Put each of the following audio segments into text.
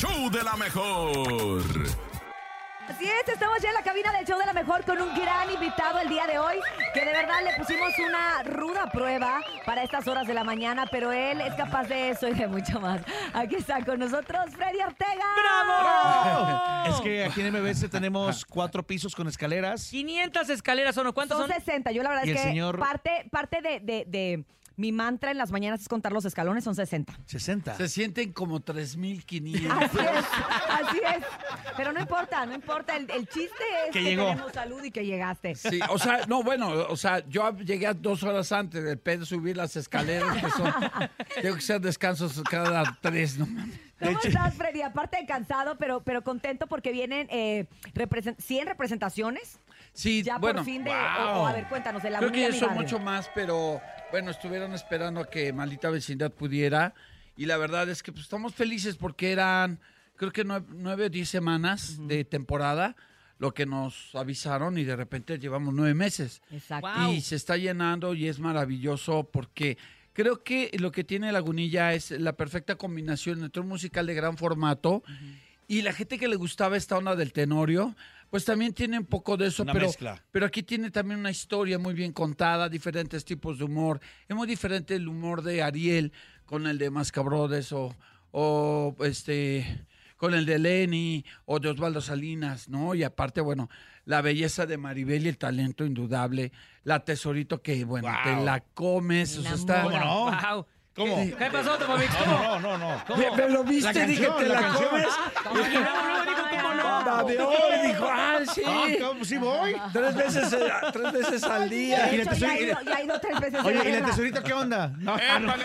show de la mejor. Así es, estamos ya en la cabina del show de la mejor con un gran invitado el día de hoy, que de verdad le pusimos una ruda prueba para estas horas de la mañana, pero él es capaz de eso y de mucho más. Aquí está con nosotros Freddy Ortega. ¡Bravo! Es que aquí en MBS tenemos cuatro pisos con escaleras. 500 escaleras son, ¿o ¿cuántas Son son? 60. Yo la verdad es que señor- parte, parte de, de- de mi mantra en las mañanas es contar los escalones, son 60. 60. Se sienten como 3.500. Así es, así es. Pero no importa, no importa. El, el chiste es Que que, llegó. tenemos salud y que llegaste. Sí, o sea, no, bueno, o sea, yo llegué a dos horas antes del pedo subir las escaleras, que son, tengo que hacer descansos cada tres, ¿no? ¿Cómo estás, Freddy? Aparte de cansado, pero, pero contento porque vienen eh, represent- 100 representaciones. Sí, Ya bueno, por fin de. wow. O, a ver, cuéntanos, de la Creo que Barrio. mucho más, pero bueno, estuvieron esperando a que Maldita Vecindad pudiera. Y la verdad es que pues, estamos felices porque eran, creo que nueve, o diez semanas de temporada lo que nos avisaron y de repente llevamos nueve meses. Exacto. Wow. Y se está llenando y es maravilloso porque creo que lo que tiene Lagunilla es la perfecta combinación entre un musical de gran formato y la gente que le gustaba esta onda del tenorio, pues también tiene un poco de eso, Una pero, mezcla. pero aquí tiene también una historia muy bien contada, diferentes tipos de humor. Es muy diferente el humor de Ariel con el de Mascabrodes o, o este con el de Lenny o de Osvaldo Salinas, ¿no? Y aparte, bueno, la belleza de Maribel y el talento indudable, la tesorito que, bueno, Wow. te la comes, o sea, está... ¿Cómo no? Wow. ¿Cómo? ¿Qué, pasó, Topomix? No, ¿Cómo? no, no, no. ¿Cómo? Me, me lo viste, La dije, te la la canción. comes. La de hoy, dijo, ah, sí. Ah, ¿cómo? sí voy. Tres veces, eh, tres veces al día. Y la ya ha, tesori- ido, ya ha ido tres veces. Oye, de ¿y la tesorita qué onda? No, no. Oye,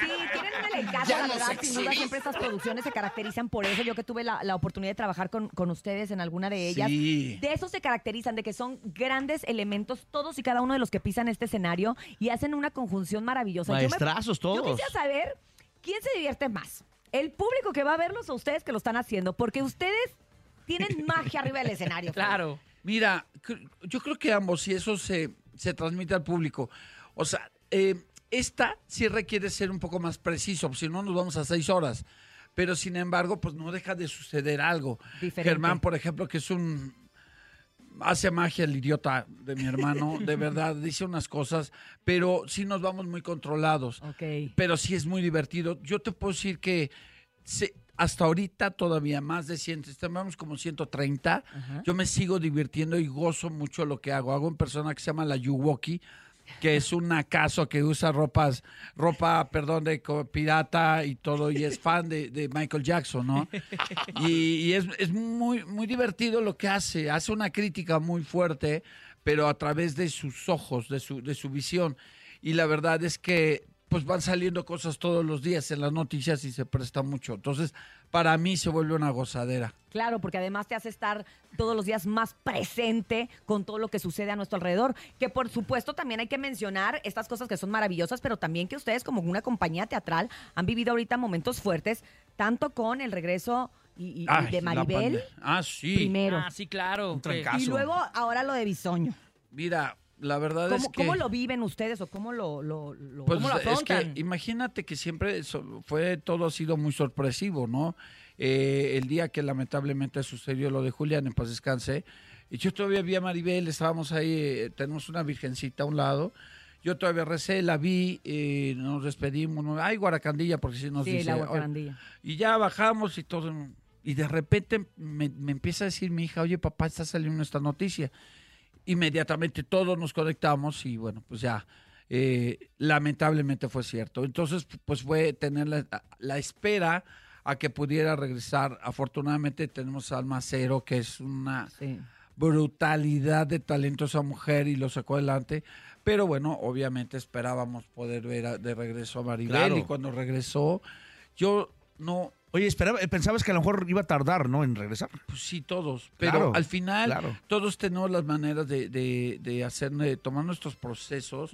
sí, tienen un elencazo, la verdad, sin duda siempre estas producciones se caracterizan por eso. Yo que tuve la, la oportunidad de trabajar con, con ustedes en alguna de ellas, Sí. de eso se caracterizan, de que son grandes elementos, todos y cada uno de los que pisan este escenario y hacen una conjunción maravillosa. Yo me- Maestrazos Yo todos. quisiera saber quién se divierte más, el público que va a verlos o ustedes que lo están haciendo, porque ustedes tienen magia arriba del escenario. Claro. Mira, yo creo que ambos, y eso se, se transmite al público. O sea, eh, esta sí requiere ser un poco más preciso, si no nos vamos a seis horas. Pero sin embargo, pues no deja de suceder algo. Diferente. Germán, por ejemplo, que es un hace magia el idiota de mi hermano, de verdad, dice unas cosas, pero sí nos vamos muy controlados. Ok. Pero sí es muy divertido. Yo te puedo decir que se- hasta ahorita todavía más de 100, estamos como 130. Yo me sigo divirtiendo y gozo mucho lo que hago. Hago un persona que se llama la Yuwoki, que es un acaso que usa ropas, ropa, perdón, de pirata y todo, y es fan de, de Michael Jackson, ¿no? Y, y es, es muy, muy divertido lo que hace. Hace una crítica muy fuerte, pero a través de sus ojos, de su, de su visión. Y la verdad es que pues van saliendo cosas todos los días en las noticias y se presta mucho. Entonces, para mí se vuelve una gozadera. Claro, porque además te hace estar todos los días más presente con todo lo que sucede a nuestro alrededor. Que por supuesto también hay que mencionar estas cosas que son maravillosas, pero también que ustedes como una compañía teatral han vivido ahorita momentos fuertes, tanto con el regreso y, y- de Maribel Ah, sí. primero. Ah, sí, claro. Un y luego ahora lo de Bisoño. Mira, la verdad ¿Cómo, es que... cómo lo viven ustedes o cómo lo, lo, lo- Pues cómo lo es que afrontan? imagínate que siempre fue todo ha sido muy sorpresivo, ¿no? Eh, el día que lamentablemente sucedió lo de Julián, en paz descanse, y yo todavía vi a Maribel, estábamos ahí, eh, tenemos una virgencita a un lado, yo todavía recé, la vi, eh, nos despedimos, ¿no? ay, Guaracandilla, porque si nos sí, dice... la "Oye", guacarandilla. y ya bajamos y todo. Y de repente me, me empieza a decir mi hija, oye papá, está saliendo esta noticia. Inmediatamente todos nos conectamos y bueno, pues ya, eh, lamentablemente fue cierto. Entonces, pues fue tener la, la espera a que pudiera regresar. Afortunadamente tenemos a Alma Cero, que es una Sí. brutalidad de talento esa mujer y lo sacó adelante. Pero bueno, obviamente esperábamos poder ver a- de regreso a Maribel Claro. y cuando regresó, yo no, Oye, esperaba, pensabas que a lo mejor iba a tardar, ¿no? En regresar. pues sí, todos. Pero Claro, al final, claro. todos tenemos las maneras de, de, de hacer, de tomar nuestros procesos.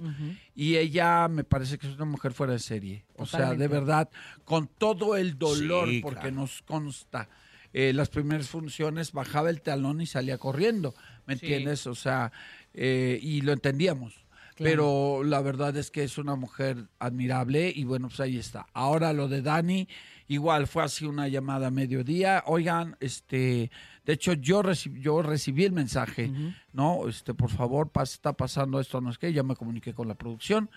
Y ella me parece que es una mujer fuera de serie. O sea, de verdad, con todo el dolor, Sí, porque claro. nos consta. eh, las primeras funciones bajaba el talón y salía corriendo, ¿me Sí. entiendes? O sea, eh, y lo entendíamos. Claro. Pero la verdad es que es una mujer admirable y bueno, pues ahí está. Ahora lo de Dani Igual fue así una llamada a mediodía. Oigan, este, de hecho yo recibí, yo recibí el mensaje, ¿no? Este, por favor, pas- está pasando esto, no es que, ya me comuniqué con la producción.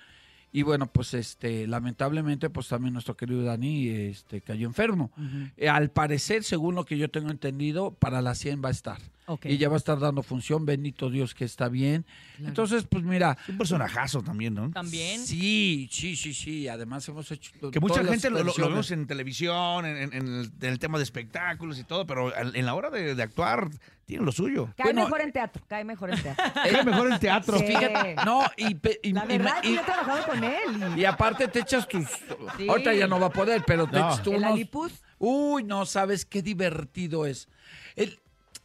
Y bueno, pues este, lamentablemente, pues también nuestro querido Dani este, cayó enfermo. Eh, al parecer, según lo que yo tengo entendido, para la 100 va a estar. Y ya va a estar dando función, bendito Dios que está bien. Entonces, pues mira, Es un personajazo también, ¿no? También. Sí, sí, sí, sí. Además hemos hecho Que mucha gente lo, lo- lo versiones. vemos en televisión, en, en- en el, en el tema de espectáculos y todo, pero en la hora de, de actuar tiene lo suyo. Cae Bueno, mejor en teatro, cae mejor en teatro. Es mejor el teatro. Sí. Fíjate, no, y, pe- y- La y- verdad, y- yo he trabajado con él. y- y aparte te echas tus... Sí. Ahorita ya no va a poder, pero te No. echas tú ¿El unos-? Uy, no sabes qué divertido es. El-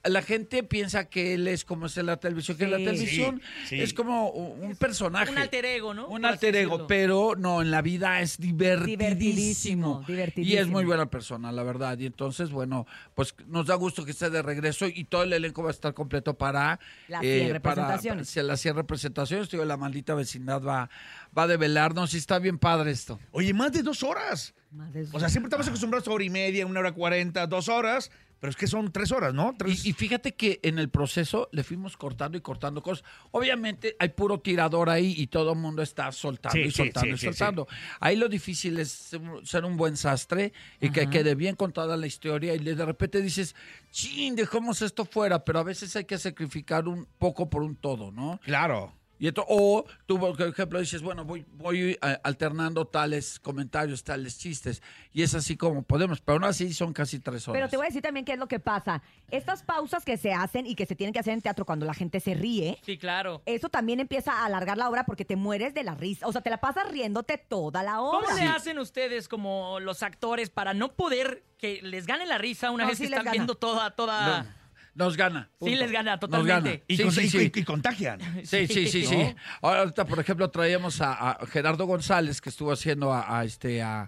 la gente piensa que él es como es en la televisión, que en la televisión Sí, sí. es como un personaje. Un alter ego, ¿no? Un alter ego, pero no, en la vida es divertidísimo. Divertidísimo, divertidísimo. Y es muy buena persona, la verdad. Y entonces, bueno, pues nos da gusto que esté de regreso y todo el elenco va a estar completo para... Las eh, 100 para- representaciones. para- las 100 representaciones. Digo, la maldita vecindad va, va a develarnos y está bien padre esto. Oye, más de dos horas. Más de- O sea, siempre estamos acostumbrados a hora y media, una hora cuarenta, dos horas, pero es que son tres horas, ¿no? Tres. Y, y fíjate que en el proceso le fuimos cortando y cortando cosas. Obviamente hay puro tirador ahí y todo el mundo está soltando Sí, y sí, soltando sí, y sí, soltando. Ahí lo difícil es ser un- buen sastre y que quede bien contada la historia y de repente dices, chin, dejamos esto fuera, pero a veces hay que sacrificar un poco por un todo, ¿no? Claro. Y esto, o tú, por ejemplo, dices, bueno, voy, voy eh, alternando tales comentarios, tales chistes, y es así como podemos, pero aún así son casi tres horas. Pero te voy a decir también qué es lo que pasa. Estas pausas que se hacen y que se tienen que hacer en teatro cuando la gente se ríe, Sí, claro. eso también empieza a alargar la obra porque te mueres de la risa. O sea, te la pasas riéndote toda la obra. ¿Cómo le hacen ustedes como los actores para no poder que les gane la risa una No, vez sí que les están gana. viendo toda, toda... No, nos gana. Sí, les gana, Nos totalmente. Y, Sí, con- sí, y- sí. y- y contagian. Sí, sí, sí, sí. ¿No? Ahorita, por ejemplo, traíamos a, a Gerardo González, que estuvo haciendo a, a este a,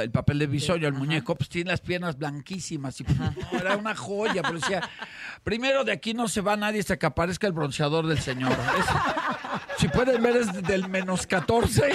el papel de Bisoño, el muñeco, pues tiene las piernas blanquísimas y pues, no, era una joya, pero decía, primero de aquí no se va nadie hasta que aparezca el bronceador del señor. Es- si pueden ver es del menos 14.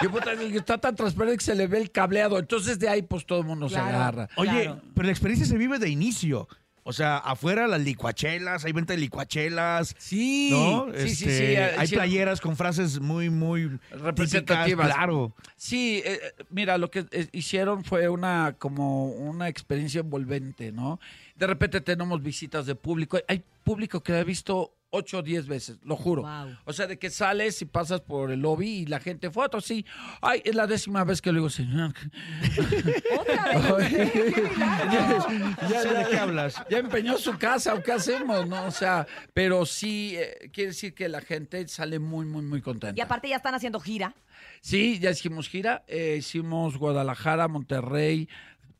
Y puta, está tan transparente que se le ve el cableado. Entonces de ahí pues todo el mundo Claro. se agarra. Oye, Claro. pero la experiencia se vive de inicio. O sea, afuera las licuachelas, hay venta de licuachelas. Sí, ¿No? sí, sí, Este, sí. eh, Hay hicieron- playeras con frases muy, muy Representativas. típicas, Claro. Sí, eh, eh, mira, lo que eh, hicieron fue una como una experiencia envolvente, ¿no? De repente tenemos visitas de público. Hay público que ha visto ocho o diez veces, lo juro. Wow. O sea, de que sales y pasas por el lobby y la gente fotos, sí. Ay, es la décima vez que le digo, señor. Otra vez. Ya sé de qué hablas. Ya empeñó su casa, ¿o qué hacemos? ¿No? O sea, pero sí, eh, quiere decir que la gente sale muy, muy, muy contenta. Y aparte ya están haciendo gira. Sí, ya hicimos gira, eh, hicimos Guadalajara, Monterrey,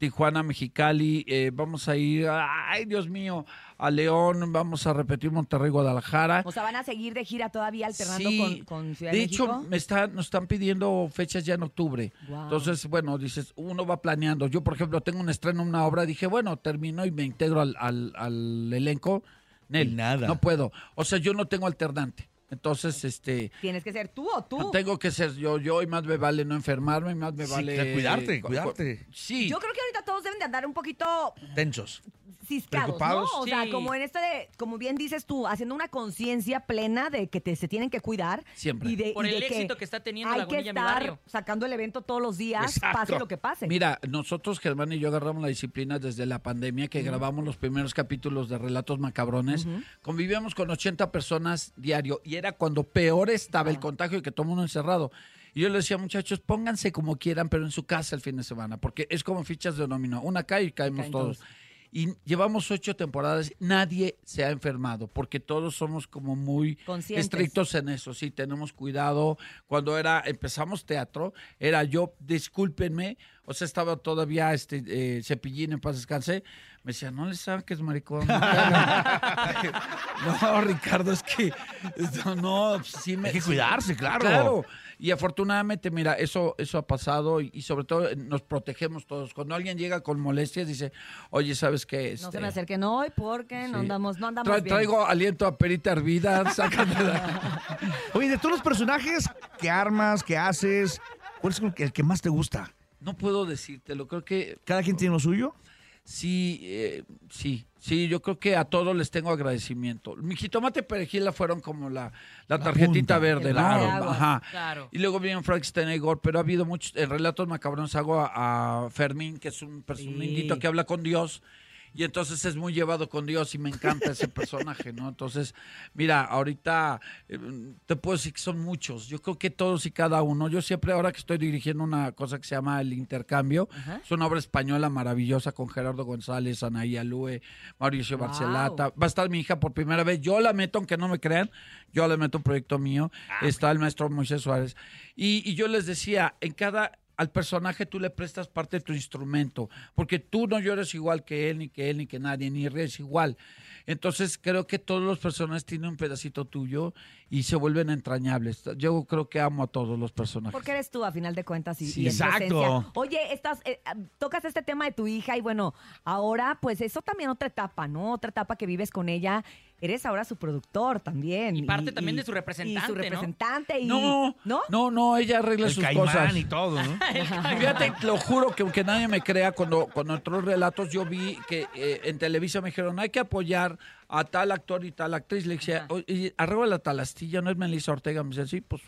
Tijuana, Mexicali, eh, vamos a ir, ay Dios mío, a León, vamos a repetir Monterrey, Guadalajara. O sea, van a seguir de gira todavía alternando Sí, con, con Ciudad de de hecho, México. me están, nos están pidiendo fechas ya en octubre. Entonces, bueno, dices, uno va planeando. Yo, por ejemplo, tengo un estreno en una obra, dije, bueno, termino y me integro al, al- al elenco. Nel, Nada. No puedo. O sea, yo no tengo alternante. Entonces, este, Tienes que ser tú o tú. tengo que ser yo, yo, y más me vale no enfermarme, y más me Sí, vale... cuidarte, cu- cuidarte. Sí. Yo creo que ahorita todos deben de andar un poquito Tensos. Ciscados, Preocupados. ¿no? O sea, como en este de, como bien dices tú, haciendo una conciencia plena de que te, se tienen que cuidar. Siempre. Y de, Por y de el éxito que está teniendo hay que Lagunilla, mi estar barrio. sacando el evento todos los días, Exacto. pase lo que pase. Mira, nosotros, Germán y yo agarramos la disciplina desde la pandemia, que grabamos los primeros capítulos de Relatos Macabrones. Convivíamos con 80 personas diario y era cuando peor estaba el contagio y que todo el mundo encerrado. Y yo le decía, muchachos, pónganse como quieran, pero en su casa el fin de semana, porque es como fichas de dominó. Una cae y caemos Caen todos. todos. Y llevamos ocho temporadas, nadie se ha enfermado, porque todos somos como muy Conscientes. estrictos en eso, sí, tenemos cuidado. Cuando era, empezamos teatro, era yo, discúlpenme, o sea, estaba todavía este eh, cepillín en paz descanse, me decía, no le saques, maricón. no, te hagas". No, Ricardo, es que, no, no, pues, sí me... Hay que sí, cuidarse, claro. Claro, y afortunadamente, mira, eso, eso ha pasado y, y sobre todo eh, nos protegemos todos. Cuando alguien llega con molestias, dice, oye, ¿sabes qué? no Este, se me acerquen hoy porque no sí. andamos, no andamos tra- bien. Traigo aliento a perita hervida, sácame Oye, de todos los personajes que armas, que haces, ¿cuál es el que- el que más te gusta? No puedo decírtelo, creo que ¿Cada quien tiene lo suyo? Sí, eh, sí, sí, yo creo que a todos les tengo agradecimiento. Mi jitomate y perejila fueron como la, la tarjetita punta, verde, claro. ¿no? Aguas. Ajá. Claro. Y luego vienen Frankenstein y Igor, pero ha habido muchos, en Relatos Macabrones hago a, a Fermín, que es un, un Sí. indito que habla con Dios, y entonces es muy llevado con Dios y me encanta ese personaje, ¿no? Entonces, mira, ahorita eh, te puedo decir que son muchos, yo creo que todos y cada uno, yo siempre ahora que estoy dirigiendo una cosa que se llama El Intercambio, Ajá. es una obra española maravillosa con Gerardo González, Anaí Alue, Mauricio Wow. Barcelata. Va a estar mi hija por primera vez. Yo la meto, aunque no me crean, yo la meto un proyecto mío. Está el maestro Moisés Suárez. Y, y yo les decía, en cada al personaje tú le prestas parte de tu instrumento, porque tú no llores igual que él, ni que él, ni que nadie, ni ríes igual. Entonces creo que todos los personajes tienen un pedacito tuyo y se vuelven entrañables. Yo creo que amo a todos los personajes. Porque eres tú, a final de cuentas. Y, Sí, y exacto. Oye, estás, eh, ah, tocas este tema de tu hija y bueno, ahora pues eso también otra etapa, ¿no? Otra etapa que vives con ella. Eres ahora su productor también. Y parte también de su Y representante, su ¿no? representante. Y, No, ¿No? no, no, ella arregla El sus caimán cosas. y todo, ¿no? Fíjate, lo juro que aunque nadie me crea, cuando, cuando entró relatos, yo vi que eh, en Televisa me dijeron, hay que apoyar a tal actor y tal actriz. Le dije, Ajá. "Oye, arregla la talastilla, no es Melissa Ortega. Me dice, sí, pues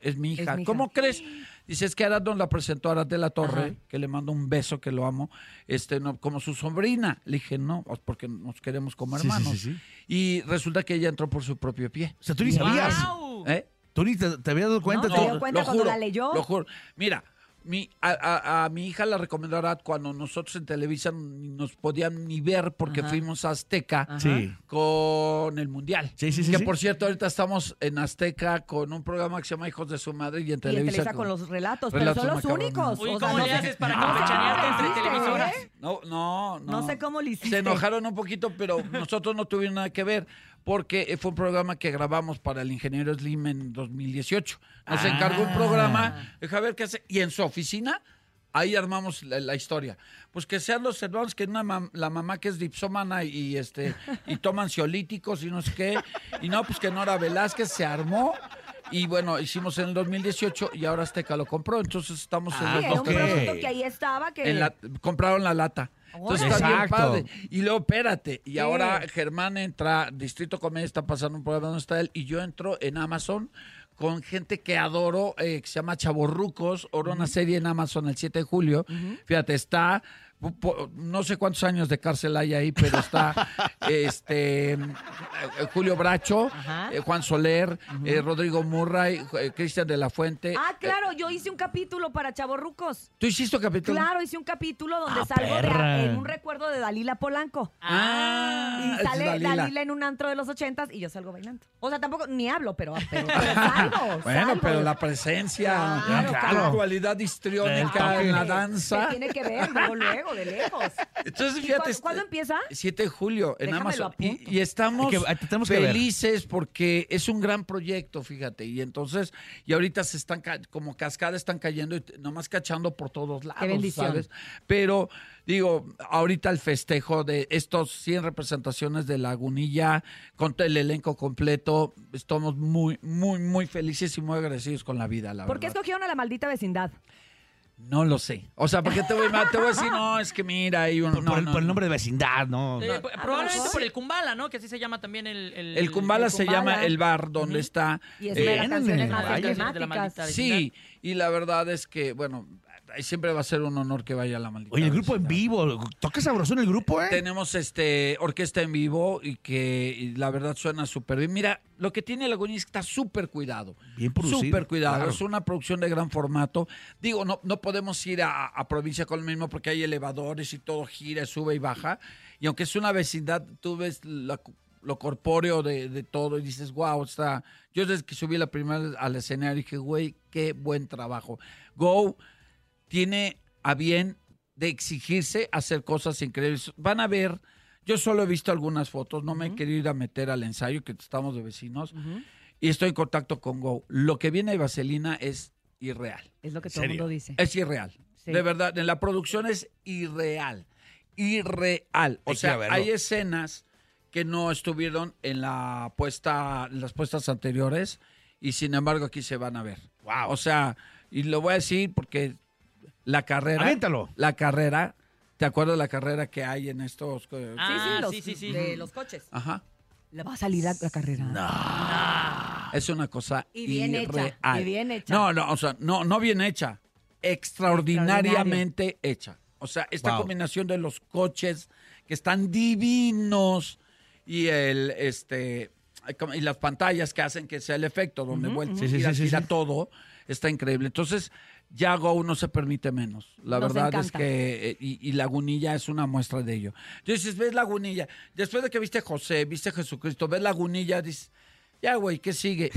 es mi hija. mi hija. ¿Cómo crees? Dice, es que Arad nos la presentó a Arad de la Torre, Ajá. que le mando un beso, que lo amo, este, no, como su sobrina. Le dije, no, porque nos queremos como sí, hermanos. sí, sí. Y resulta que ella entró por su propio pie. O sea, tú ni sabías. ¡Guau! ¿Eh? Tú ni te, te habías dado cuenta. No, tú- se dio cuenta cuando la leyó. Lo juro. Mira, mi, a, a- a mi hija la recomendó Arad cuando nosotros en Televisa ni nos podían ni ver porque Ajá. fuimos a Azteca. Sí. con el Mundial. Sí, sí, sí, Que sí. por cierto, ahorita estamos en Azteca con un programa que se llama Hijos de su Madre y en Y en Televisa. Televisa con- con los relatos, Relatos pero son los únicos. Uy, O sea, ¿cómo no le sé- haces para no campechanearte cómo entre televisoras? No, no, no. No sé cómo le hiciste. Se enojaron un poquito, pero nosotros no tuvimos nada que ver porque eh, fue un programa que grabamos para el ingeniero Slim en 2018. Nos Ah. encargó un programa, deja ver qué hace, y en su oficina ahí armamos la, la historia. Pues que sean los hermanos que una mam- la mamá que es dipsómana y este y toma ansiolíticos y no sé qué, y no, pues que Nora Velázquez se armó. Y bueno, hicimos en el 2018 y ahora Azteca lo compró, entonces estamos en Ah, los Sí, dos era un ok. producto que ahí estaba que... en la- compraron la lata. Entonces está bien padre. Y luego, espérate. Y ahora Germán entra, Distrito Comedia está pasando un programa donde está él, y yo entro en Amazon con gente que adoro, eh, que se llama Chaborrucos, ahora una serie en Amazon el 7 de julio. Fíjate, está, no sé cuántos años de cárcel hay ahí, pero está este Julio Bracho, eh, Juan Soler, eh, Rodrigo Murray, eh, Cristian de la Fuente. Ah, Eh, claro, yo hice un capítulo para Chavorrucos. ¿Tú hiciste un capítulo? Claro, hice un capítulo donde Ah, salgo de- en un recuerdo de Dalila Polanco. Ah, Y sale Dalila. Dalila. en un antro de los ochentas y yo salgo bailando. O sea, tampoco ni hablo, pero, pero, pero salgo. Bueno, salgo. pero la presencia, Claro, la claro. cualidad histriónica en la danza. Tiene que ver, luego, luego, de lejos. Entonces, ¿Y fíjate. cuándo, este, cuándo empieza? 7 de julio en Amazon. Y, y estamos que- ver. felices porque es un gran proyecto, fíjate. Y entonces, y ahorita se están como cascadas están cayendo y nomás cachando por todos lados, bendición. ¿sabes? Pero digo, ahorita el festejo de estos 100 representaciones de Lagunilla con todo el elenco completo, estamos muy, muy, muy felices y muy agradecidos con la vida, la ¿Por qué escogieron a la maldita vecindad? No lo sé. O sea, porque te voy, a- te voy a decir, no, es que mira, hay un. Por, no, por el, no, por el no. nombre de vecindad, ¿no? Eh, p- a lo probablemente mejor. por el Kumbala, ¿no? Que así se llama también el... El, El Kumbala El se llama el bar donde está. Y es eh, de las canciones más emblemáticas. Sí, y la verdad es que, bueno, siempre va a ser un honor que vaya a la maldita. Oye, el grupo en vivo. Toca sabroso en el grupo, ¿eh? Tenemos este orquesta en vivo y que y la verdad suena súper bien. Mira, lo que tiene Lagunilla es que está súper cuidado. Bien producido, Súper cuidado. claro. Es una producción de gran formato. Digo, no, no podemos ir a, a provincia con lo mismo porque hay elevadores y todo gira, sube y baja. Y aunque es una vecindad, tú ves la- lo corpóreo de, de todo y dices, wow, está. Yo desde que subí la primera al escenario dije, güey, qué buen trabajo. Go tiene a bien de exigirse hacer cosas increíbles. Van a ver, yo solo he visto algunas fotos, no me he querido ir a meter al ensayo, que estamos de vecinos, y estoy en contacto con Go. Lo que viene de Vaselina es irreal. Es lo que todo el mundo dice. Es irreal. Sí. De verdad, en la producción es irreal. Irreal. O Hay sea, hay escenas que no estuvieron en la puesta, en las puestas anteriores, y sin embargo aquí se van a ver. Wow. O sea, y lo voy a decir porque la carrera. Aviéntalo. La carrera. ¿Te acuerdas de la carrera que hay en estos? Ah, sí, sí, los, sí, sí, sí. de los coches. Ajá. Le va a salir la, la carrera. Es una cosa Y bien hecha, y bien hecha. No, no, o sea, no, no bien hecha. Extraordinariamente hecha. O sea, esta Wow. combinación de los coches que están divinos y el este y las pantallas que hacen que sea el efecto donde vuelve Sí, sí, gira, sí, sí, gira sí. todo está increíble. Entonces, Yago no se permite menos. La Nos verdad es que eh, y, y Lagunilla es una muestra de ello. Entonces, ves Lagunilla, después de que viste José, viste Jesucristo, ves Lagunilla, dices, ya güey, ¿qué sigue?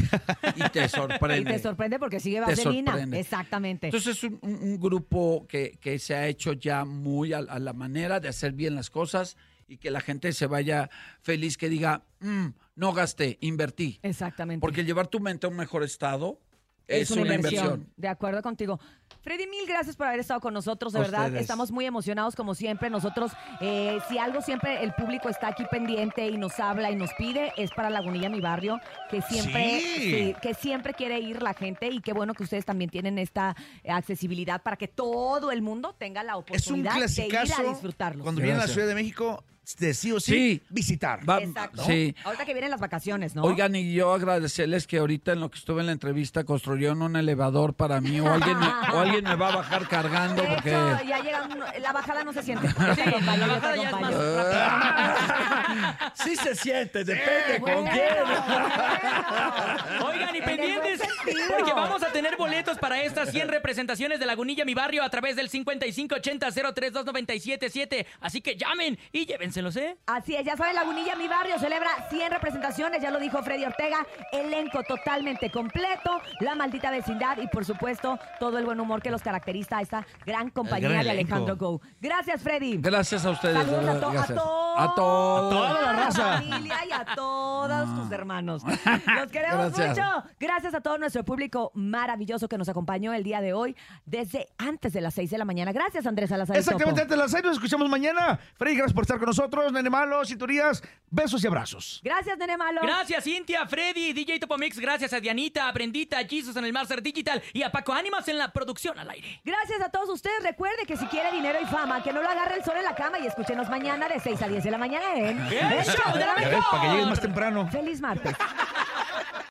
Y te Y sorprende. te sorprende porque sigue vaselina. Exactamente. Entonces es un grupo que, que se ha hecho ya muy a, a la manera de hacer bien las cosas y que la gente se vaya feliz, que diga, "Mm, no gasté, invertí. Exactamente. Porque llevar tu mente a un mejor estado es, una, inversión. De acuerdo contigo. Freddy, mil gracias por haber estado con nosotros, de A verdad. ustedes. Estamos muy emocionados como siempre. Nosotros, eh, si algo siempre el público está aquí pendiente y nos habla y nos pide, es para Lagunilla, mi barrio, que siempre, Sí. sí, que siempre quiere ir la gente y qué bueno que ustedes también tienen esta eh, accesibilidad para que todo el mundo tenga la Es un oportunidad de ir a disfrutarlo. Cuando viene a la. Ciudad de México, de sí o sí, Sí. visitar. Va- Exacto. sí. Ahorita que vienen las vacaciones, ¿no? Oigan, y yo agradecerles que ahorita en lo que estuve en la entrevista construyeron un elevador para mí o alguien me, o alguien me va a bajar cargando de porque... hecho, ya llegan, la bajada no se siente. Sí, la bajada ya es más rápida. sí se siente, depende Bueno, con quién. Oigan, y pendientes. Porque vamos a tener boletos para estas 100 representaciones de Lagunilla, mi barrio, a través del 5580-032977. Así que llamen y llévenselos, ¿eh? Así es, ya saben, Lagunilla, mi barrio, celebra 100 representaciones, ya lo dijo Freddy Ortega, elenco totalmente completo, la maldita vecindad y por supuesto todo el buen humor que los caracteriza a esta gran compañía gran de. Alejandro Go. Gracias, Freddy. Gracias a ustedes. de Saludos a, to- a todos. A todos. toda la raza. familia y a todos tus hermanos. Los queremos Gracias. mucho. Gracias a todo nuestro público maravilloso que nos acompañó el día de hoy desde antes de las 6 de la mañana. Gracias, Andrés Salazar. el Exactamente, antes de las seis nos escuchamos mañana. Freddy, gracias por estar con nosotros. Nene Malo, cinturías, besos y abrazos. Gracias, Nene Malo. Gracias, Cintia, Freddy, DJ Topomix. Gracias a Dianita, a Brendita, a Jesus en el Master Digital y a Paco Ánimas en la producción al aire. Gracias a todos ustedes. Recuerde que si quiere dinero y fama, que no lo agarre el sol en la cama y escúchenos mañana de 6 a 10 de la mañana en ¡El show de la mejor! para que llegues más temprano. Feliz martes.